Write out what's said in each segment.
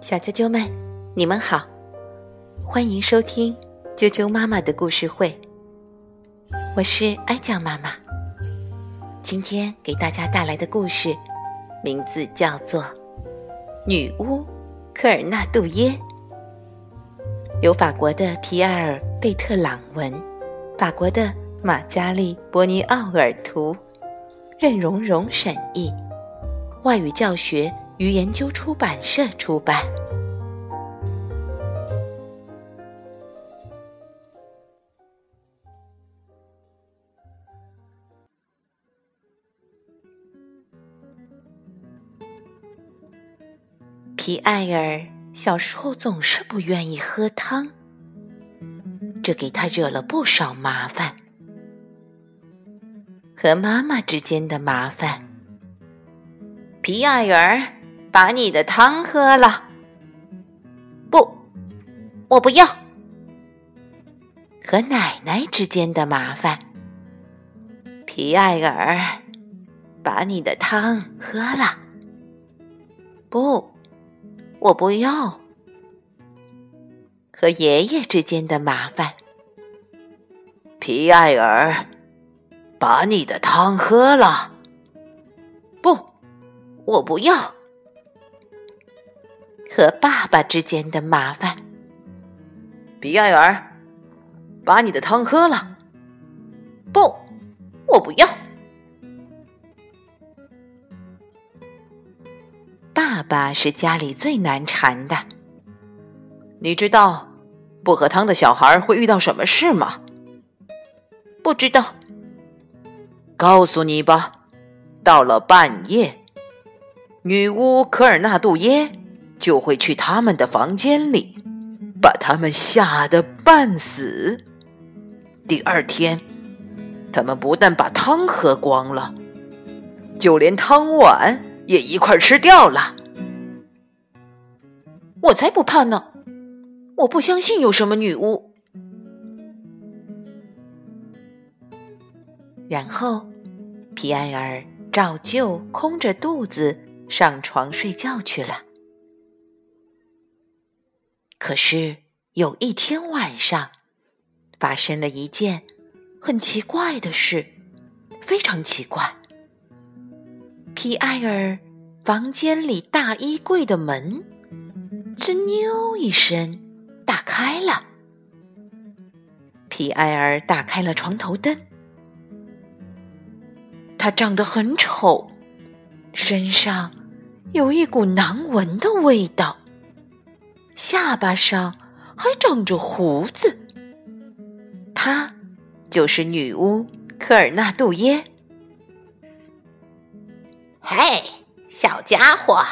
小啾啾们，你们好，欢迎收听啾啾妈妈的故事会。我是哀酱妈妈，今天给大家带来的故事名字叫做《女巫科尔纳杜耶》，由法国的皮埃尔·贝特朗文，法国的马加利·伯尼奥尔图，任蓉蓉审译，外语教学。于研究出版社出版。皮埃尔小时候总是不愿意喝汤，这给他惹了不少麻烦，和妈妈之间的麻烦。皮埃尔。把你的汤喝了，不，我不要。和奶奶之间的麻烦，皮埃尔，把你的汤喝了，不，我不要。和爷爷之间的麻烦，皮埃尔，把你的汤喝了，不，我不要。和爸爸之间的麻烦，比埃尔，把你的汤喝了。不，我不要。爸爸是家里最难缠的。你知道不喝汤的小孩会遇到什么事吗？不知道。告诉你吧，到了半夜，女巫科尔纳杜耶。就会去他们的房间里，把他们吓得半死。第二天，他们不但把汤喝光了，就连汤碗也一块吃掉了。我才不怕呢！我不相信有什么女巫。然后，皮埃尔照旧空着肚子上床睡觉去了。可是有一天晚上，发生了一件很奇怪的事，非常奇怪。皮埃尔房间里大衣柜的门“吱扭”一声打开了。皮埃尔打开了床头灯，他长得很丑，身上有一股难闻的味道。下巴上还长着胡子，她就是女巫科尔纳杜耶。嘿，小家伙，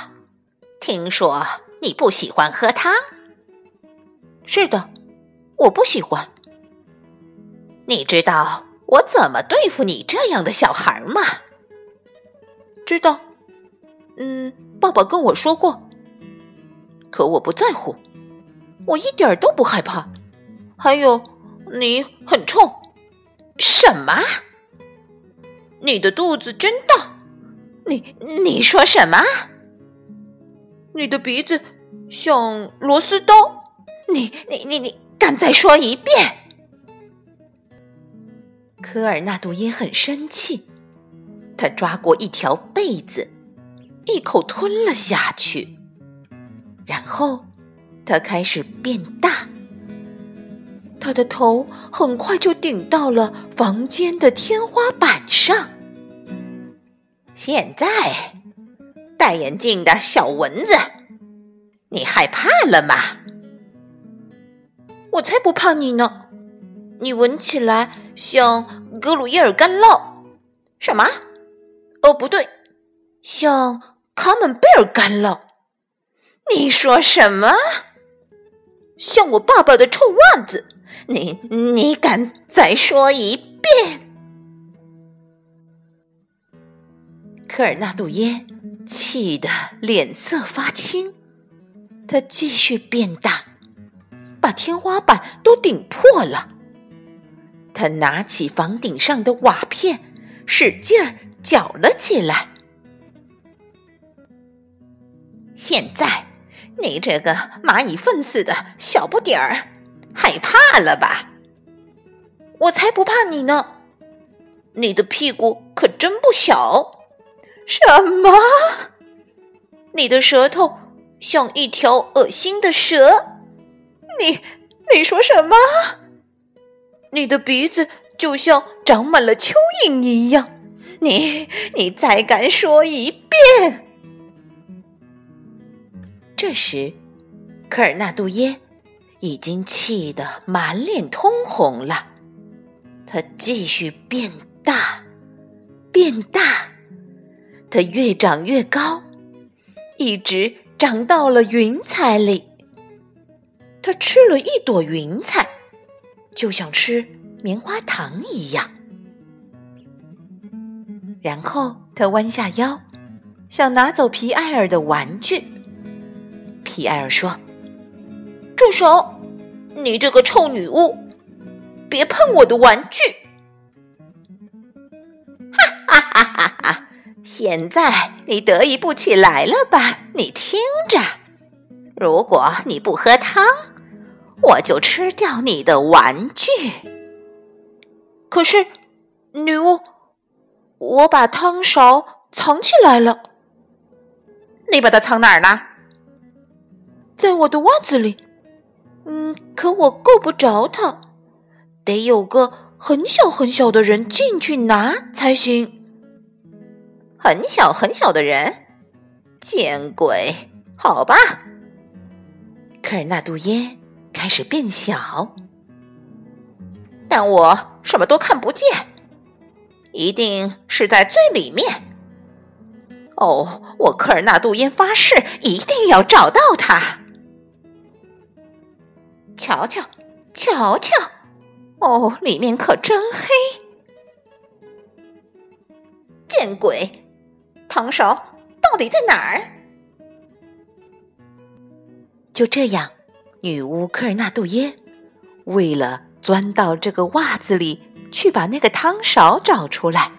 听说你不喜欢喝汤？是的，我不喜欢。你知道我怎么对付你这样的小孩吗？知道，嗯，爸爸跟我说过。可我不在乎，我一点都不害怕。还有，你很臭。什么？你的肚子真大。你你说什么？你的鼻子像螺丝刀。你你你你敢再说一遍？科尔纳杜因很生气，他抓过一条被子，一口吞了下去。然后，他开始变大。他的头很快就顶到了房间的天花板上。现在，戴眼镜的小蚊子，你害怕了吗？我才不怕你呢！你闻起来像格鲁耶尔干酪。什么？哦，不对，像卡门贝尔干酪。你说什么？像我爸爸的臭袜子！你你敢再说一遍？科尔纳杜耶气得脸色发青，他继续变大，把天花板都顶破了。他拿起房顶上的瓦片，使劲儿搅了起来。现在，你这个蚂蚁粪似的小不点儿，害怕了吧？我才不怕你呢！你的屁股可真不小。什么？你的舌头像一条恶心的蛇。你，你说什么？你的鼻子就像长满了蚯蚓一样。你，你再敢说一遍？这时，科尔纳杜耶已经气得满脸通红了。他继续变大，变大，他越长越高，一直长到了云彩里。他吃了一朵云彩，就像吃棉花糖一样。然后他弯下腰，想拿走皮埃尔的玩具。皮埃尔说：“住手！你这个臭女巫，别碰我的玩具！”哈哈哈哈！现在你得意不起来了吧？你听着，如果你不喝汤，我就吃掉你的玩具。可是，女巫。我把汤勺藏起来了。你把它藏哪儿呢？在我的袜子里。嗯，可我够不着它，得有个很小很小的人进去拿才行。很小很小的人，见鬼！好吧。科尔纳杜耶开始变小，但我什么都看不见。一定是在最里面。哦，我科尔纳杜耶发誓一定要找到他。瞧瞧，瞧瞧，哦，里面可真黑！见鬼，汤勺到底在哪儿？就这样，女巫科尔纳杜耶为了钻到这个袜子里。去把那个汤勺找出来，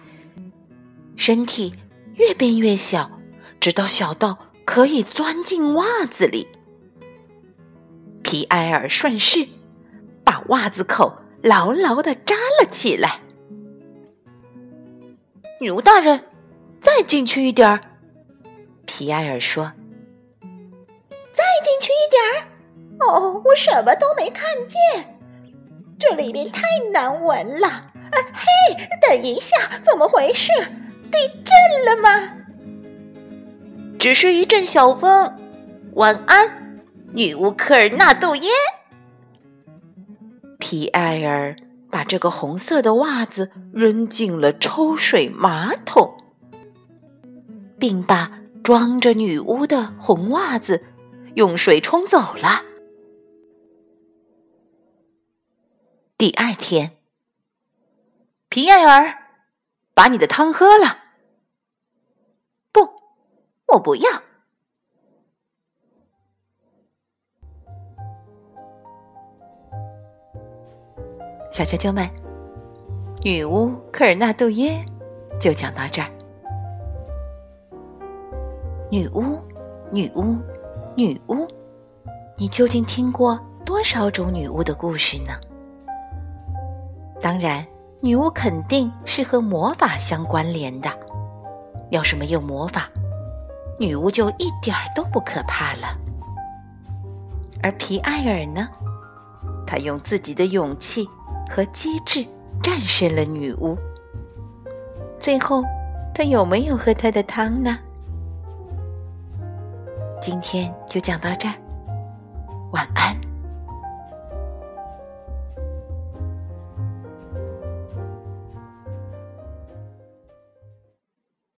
身体越变越小，直到小到可以钻进袜子里。皮埃尔顺势把袜子口牢牢的扎了起来。女巫大人，再进去一点儿。皮埃尔说：“再进去一点儿。”哦，我什么都没看见。这里面太难闻了！啊嘿，等一下，怎么回事？地震了吗？只是一阵小风。晚安，女巫科尔纳杜耶。皮埃尔把这个红色的袜子扔进了抽水马桶，并把装着女巫的红袜子用水冲走了。第二天，皮埃尔把你的汤喝了。不，我不要。小啾啾们，女巫科尔纳杜耶就讲到这儿。女巫，女巫，女巫，你究竟听过多少种女巫的故事呢？当然，女巫肯定是和魔法相关联的。要是没有魔法，女巫就一点儿都不可怕了。而皮埃尔呢？他用自己的勇气和机智战胜了女巫。最后，他有没有喝她的汤呢？今天就讲到这儿，晚安。